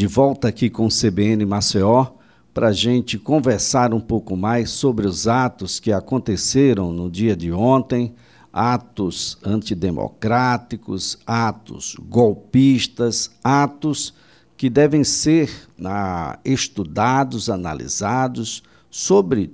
de volta aqui com o CBN Maceió para a gente conversar um pouco mais sobre os atos que aconteceram no dia de ontem, atos antidemocráticos, atos golpistas, atos que devem ser ah, estudados, analisados sobre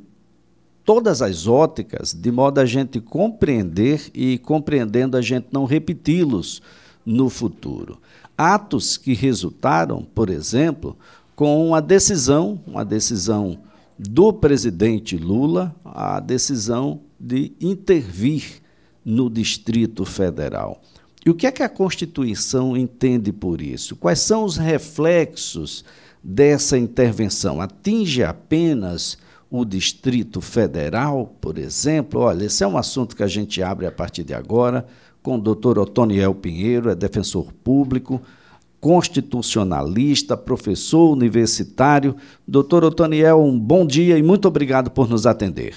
todas as óticas, de modo a gente compreender e compreendendo a gente não repeti-los no futuro. Atos que resultaram, por exemplo, com uma decisão, uma decisão do presidente Lula, a decisão de intervir no Distrito Federal. E o que é que a Constituição entende por isso? Quais são os reflexos dessa intervenção? Atinge apenas o Distrito Federal, por exemplo? Olha, esse é um assunto que a gente abre a partir de agora com o doutor Otoniel Pinheiro, é defensor público, constitucionalista, professor universitário. Doutor Otoniel, um bom dia e muito obrigado por nos atender.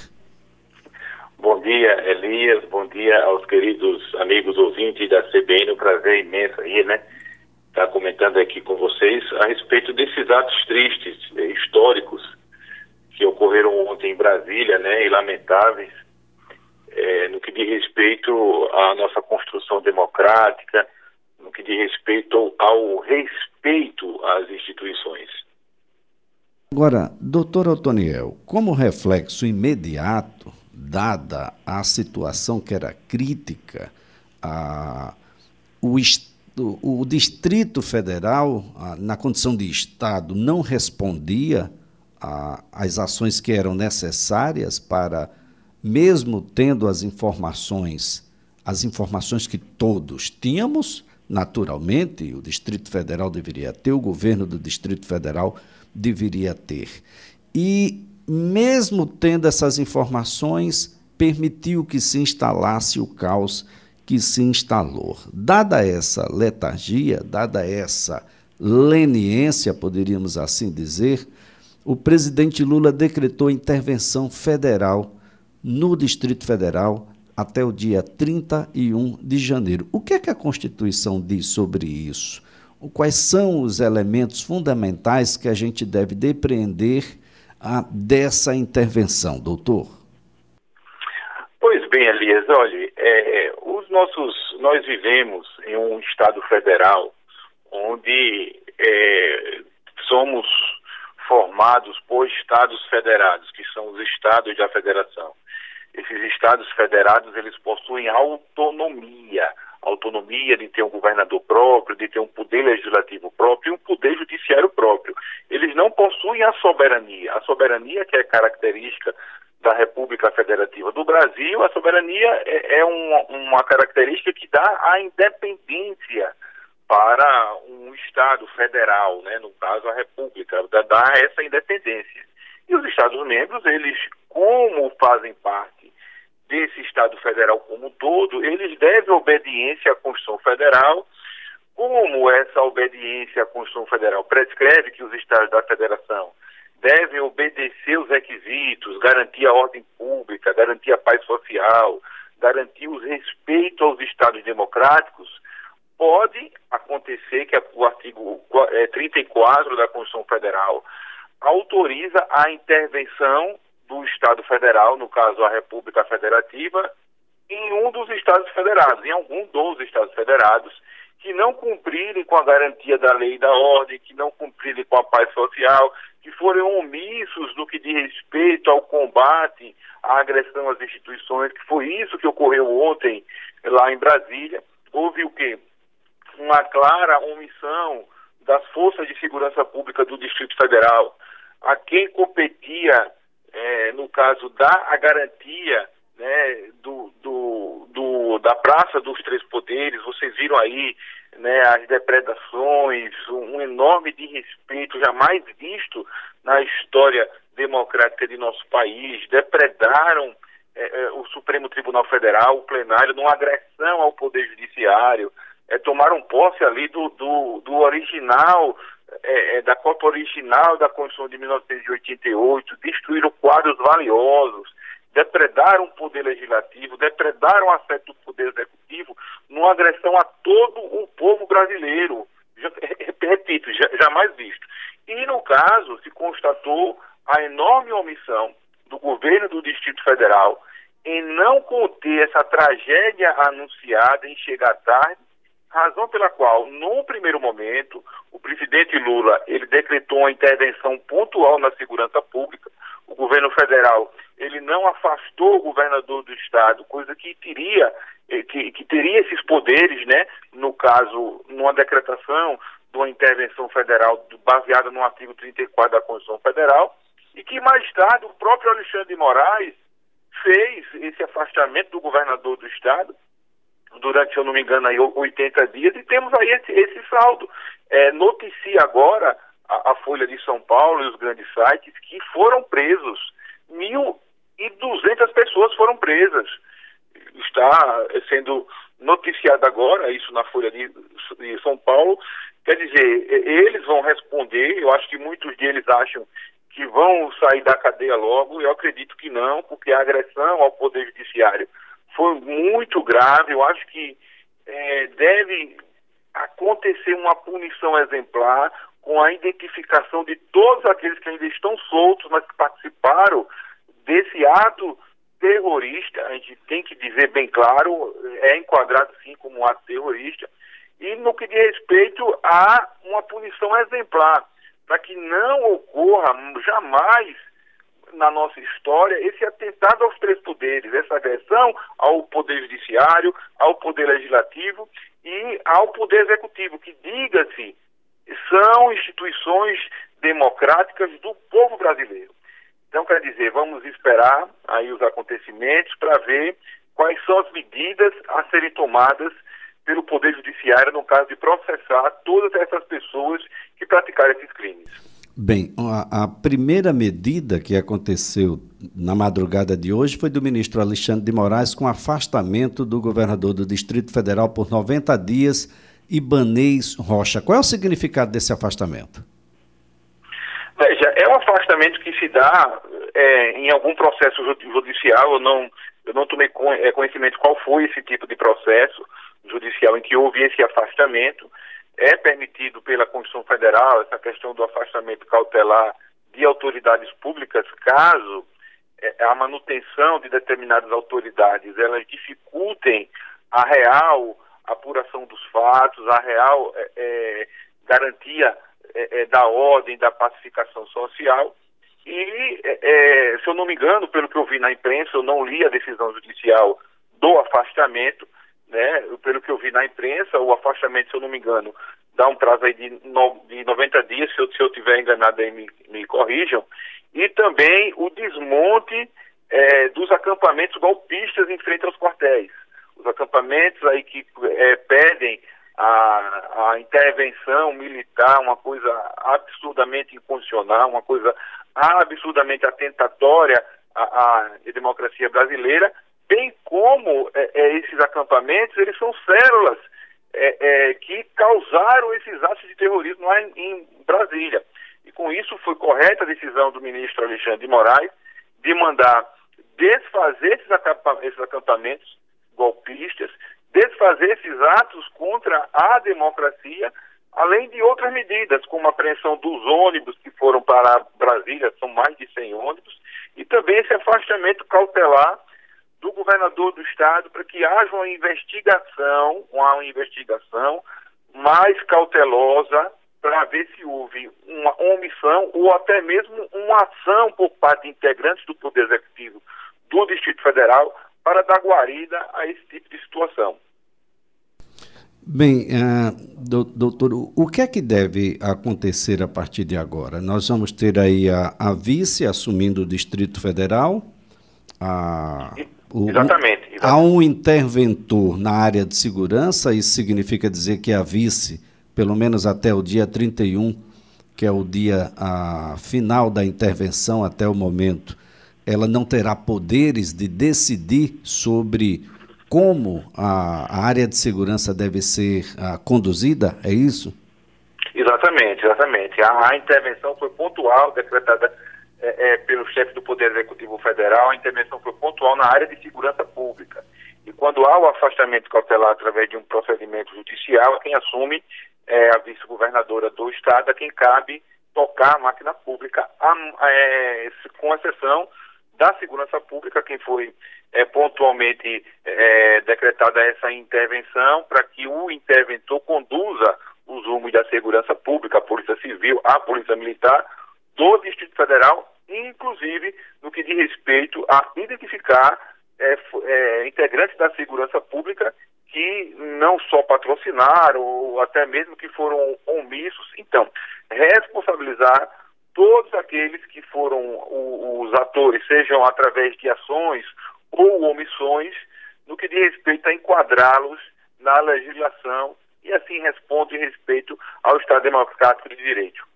Bom dia, Elias. Bom dia aos queridos amigos ouvintes da CBN. Um prazer imenso aí, né? Estar tá comentando aqui com vocês a respeito desses atos tristes, eh, históricos, que ocorreram ontem em Brasília, né? E lamentáveis, é, no que diz respeito à nossa construção democrática, no que diz respeito ao respeito às instituições. Agora, doutor Otoniel, como reflexo imediato, dada a situação que era crítica, a, o, o, Distrito Federal, a, na condição de Estado, não respondia às ações que eram necessárias para mesmo tendo as informações, as informações que todos tínhamos, naturalmente, o Distrito Federal deveria ter, o governo do Distrito Federal deveria ter. E, mesmo tendo essas informações, permitiu que se instalasse o caos que se instalou. Dada essa letargia, dada essa leniência, poderíamos assim dizer, o presidente Lula decretou intervenção federal no Distrito Federal até o dia 31 de janeiro. O que é que a Constituição diz sobre isso? Quais são os elementos fundamentais que a gente deve depreender ah, dessa intervenção, doutor? Pois bem, Elias, olha, é, os nossos, nós vivemos em um Estado federal onde é, somos formados por estados federados, que são os estados da federação esses estados federados eles possuem autonomia, autonomia de ter um governador próprio, de ter um poder legislativo próprio e um poder judiciário próprio. Eles não possuem a soberania. A soberania que é característica da República Federativa do Brasil, a soberania é, é uma, uma característica que dá a independência para um Estado federal, né, no caso a República, dá essa independência. E os Estados-membros, eles, como fazem parte desse Estado federal como um todo, eles devem obediência à Constituição Federal, como essa obediência à Constituição Federal prescreve que os Estados da Federação devem obedecer os requisitos, garantir a ordem pública, garantir a paz social, garantir o respeito aos Estados democráticos, pode acontecer que o artigo 34 é, da Constituição Federal autoriza a intervenção do Estado Federal, no caso a República Federativa, em um dos Estados Federados, em algum dos Estados Federados, que não cumprirem com a garantia da lei e da ordem, que não cumprirem com a paz social, que forem omissos no que diz respeito ao combate à agressão às instituições, que foi isso que ocorreu ontem lá em Brasília. Houve o quê? Uma clara omissão das forças de segurança pública do Distrito Federal, a quem competia, é, no caso, dar a garantia né, do, do, do, da Praça dos Três Poderes, vocês viram aí né, as depredações, um enorme desrespeito jamais visto na história democrática de nosso país, depredaram é, é, o Supremo Tribunal Federal, o plenário, numa agressão ao Poder Judiciário, é, tomaram posse ali do, do, do original é, é, da cópia original da Constituição de 1988, destruíram quadros valiosos, depredaram o poder legislativo, depredaram o afeto do poder executivo, numa agressão a todo o povo brasileiro. repito, jamais visto. E no caso, se constatou a enorme omissão do governo do Distrito Federal em não conter essa tragédia anunciada em chegar tarde, razão pela qual, num primeiro momento, o presidente Lula ele decretou uma intervenção pontual na segurança pública. O governo federal ele não afastou o governador do estado, coisa que teria eh, que, que teria esses poderes, né? No caso, numa decretação de uma intervenção federal baseada no artigo 34 da Constituição Federal, e que mais tarde o próprio Alexandre de Moraes fez esse afastamento do governador do estado durante, se eu não me engano, aí 80 dias, e temos aí esse, esse saldo. É, noticia agora a, a, Folha de São Paulo e os grandes sites que foram presos, 1.200 pessoas foram presas. Está sendo noticiado agora, isso na Folha de, de São Paulo, quer dizer, eles vão responder, eu acho que muitos deles acham que vão sair da cadeia logo, eu acredito que não, porque a agressão ao Poder Judiciário foi muito grave. Eu acho que é, deve acontecer uma punição exemplar com a identificação de todos aqueles que ainda estão soltos, mas que participaram desse ato terrorista. A gente tem que dizer bem claro, é enquadrado sim como um ato terrorista. E no que diz respeito a uma punição exemplar, para que não ocorra jamais na nossa história esse atentado aos três poderes, essa agressão ao poder judiciário, ao poder legislativo e ao poder executivo, que diga-se, são instituições democráticas do povo brasileiro. Então, quer dizer, vamos esperar aí os acontecimentos para ver quais são as medidas a serem tomadas pelo Poder Judiciário no caso de processar todas essas pessoas que praticaram esses crimes. Bem, a, a, primeira medida que aconteceu na madrugada de hoje foi do ministro Alexandre de Moraes com afastamento do governador do Distrito Federal por 90 dias, Ibanês Rocha. Qual é o significado desse afastamento? Veja, é um afastamento que se dá é, em algum processo judicial. Eu não, eu não tomei é, conhecimento qual foi esse tipo de processo judicial em que houve esse afastamento é permitido pela Constituição Federal essa questão do afastamento cautelar de autoridades públicas, caso é, a manutenção de determinadas autoridades elas dificultem a real apuração dos fatos, a real é, é, garantia é, é da ordem, da pacificação social. E, se eu não me engano, pelo que eu vi na imprensa, eu não li a decisão judicial do afastamento, né? Pelo que eu vi na imprensa, o afastamento, se eu não me engano, dá um prazo aí de, no, de 90 dias, se eu, se eu tiver enganado aí me, me corrijam, e também o desmonte é, dos acampamentos golpistas em frente aos quartéis. Os acampamentos aí que é, pedem a, a intervenção militar, uma coisa absurdamente inconstitucional, uma coisa absurdamente atentatória à, à democracia brasileira, bem como é, é, esses acampamentos, eles são células é, é, que causaram esses atos de terrorismo lá em, em, Brasília. E com isso foi correta a decisão do ministro Alexandre de Moraes de mandar desfazer esses, esses acampamentos golpistas, desfazer esses atos contra a democracia, além de outras medidas, como a apreensão dos ônibus que foram para Brasília, são mais de 100 ônibus, e também esse afastamento cautelar do governador do estado para que haja uma investigação, uma investigação mais cautelosa para ver se houve uma omissão ou até mesmo uma ação por parte de integrantes do Poder Executivo do Distrito Federal para dar guarida a esse tipo de situação. Bem, uh, doutor, o que é que deve acontecer a partir de agora? Nós vamos ter aí a, a vice assumindo o Distrito Federal, a o, exatamente, exatamente, Há um interventor na área de segurança, isso significa dizer que a vice, pelo menos até o dia 31, que é o dia a, final da intervenção até o momento, ela não terá poderes de decidir sobre como a, a área de segurança deve ser a, conduzida, é isso? Exatamente, exatamente. A, a intervenção foi pontual, decretada é, é, pelo chefe do Poder Executivo Federal, a intervenção foi na área de segurança pública. E quando há o afastamento cautelar através de um procedimento judicial, quem assume é a vice-governadora do Estado, a quem cabe tocar a máquina pública, é, com exceção da segurança pública, quem foi é, pontualmente é, decretada essa intervenção para que o interventor conduza os rumos da segurança pública, a Polícia Civil, a Polícia Militar do Distrito Federal, inclusive diz respeito a identificar é, é, integrantes da segurança pública que não só patrocinaram ou até mesmo que foram omissos. Então, responsabilizar todos aqueles que foram os atores, sejam através de ações ou omissões, no que diz respeito a enquadrá-los na legislação e assim responde em respeito ao Estado Democrático de Direito.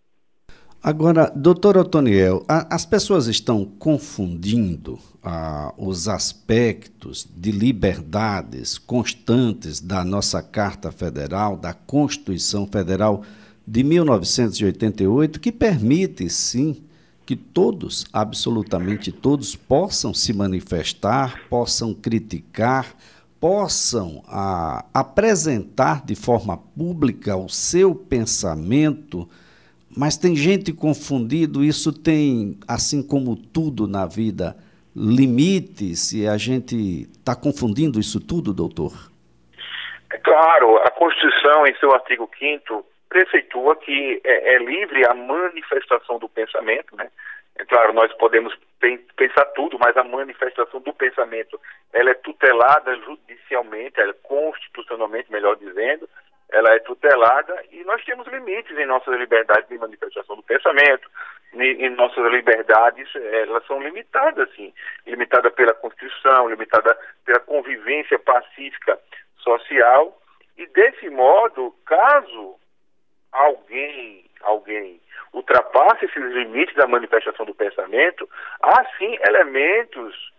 Agora, doutor Otoniel, a, as pessoas estão confundindo ah, os aspectos de liberdades constantes da nossa Carta Federal, da Constituição Federal de 1988, que permite, sim, que todos, absolutamente todos, possam se manifestar, possam criticar, possam ah, apresentar de forma pública o seu pensamento mas tem gente confundido, isso tem, assim como tudo na vida, limites, e a gente está confundindo isso tudo, doutor? É claro, a Constituição, em seu artigo 5 preceitua que é, é, livre a manifestação do pensamento, né? É claro, nós podemos pensar tudo, mas a manifestação do pensamento, ela é tutelada judicialmente, ela é constitucionalmente, melhor dizendo, ela é tutelada e nós temos limites em nossas liberdades de manifestação do pensamento, em, nossas liberdades, elas são limitadas, sim, limitada pela Constituição, limitada pela convivência pacífica social e desse modo, caso alguém, alguém ultrapasse esses limites da manifestação do pensamento, há sim elementos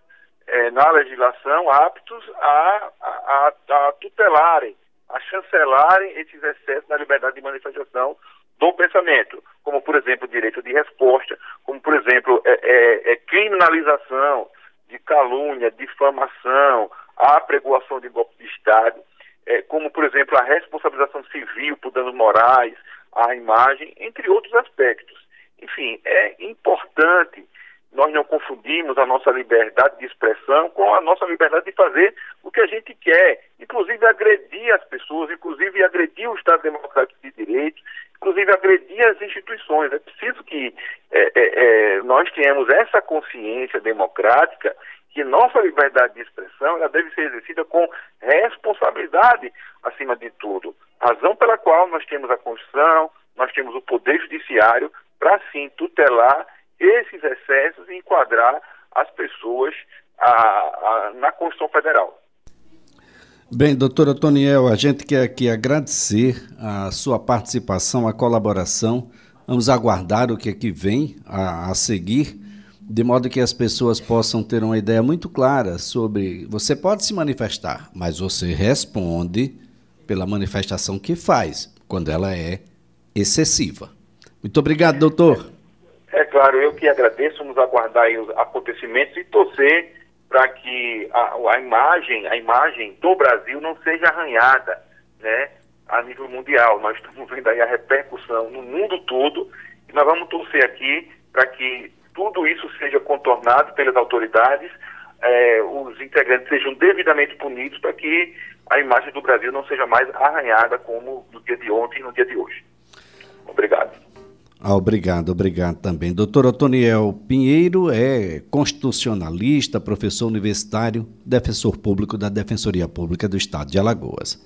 é, na legislação aptos a, a, a tutelarem a chancelarem esses excessos na liberdade de manifestação do pensamento, como, por exemplo, direito de resposta, como, por exemplo, é, é, é criminalização de calúnia, difamação, a apregoação de golpe de Estado, é, como, por exemplo, a responsabilização civil por danos morais, à imagem, entre outros aspectos. Enfim, é importante nós não confundimos a nossa liberdade de expressão com a nossa liberdade de fazer o que a gente quer, inclusive agredir as pessoas, inclusive agredir o Estado Democrático de Direito, inclusive agredir as instituições. É preciso que é, é, é, nós tenhamos essa consciência democrática que nossa liberdade de expressão ela deve ser exercida com responsabilidade acima de tudo. Razão pela qual nós temos a Constituição, nós temos o Poder Judiciário para, sim, tutelar esses excessos e enquadrar as pessoas a, a, na Constituição Federal. Bem, doutora Toniel, a gente quer aqui agradecer a sua participação, a colaboração. Vamos aguardar o que é que vem a, a seguir, de modo que as pessoas possam ter uma ideia muito clara sobre. Você pode se manifestar, mas você responde pela manifestação que faz, quando ela é excessiva. Muito obrigado, doutor. É claro, eu que agradeço, vamos aguardar os acontecimentos e torcer para que a, a, imagem, a imagem do Brasil não seja arranhada, né, a nível mundial. Nós estamos vendo aí a repercussão no mundo todo e nós vamos torcer aqui para que tudo isso seja contornado pelas autoridades, eh, os integrantes sejam devidamente punidos para que a imagem do Brasil não seja mais arranhada como no dia de ontem e no dia de hoje. Obrigado. Ah, obrigado, obrigado também. Doutor Otoniel Pinheiro é constitucionalista, professor universitário, defensor público da Defensoria Pública do Estado de Alagoas.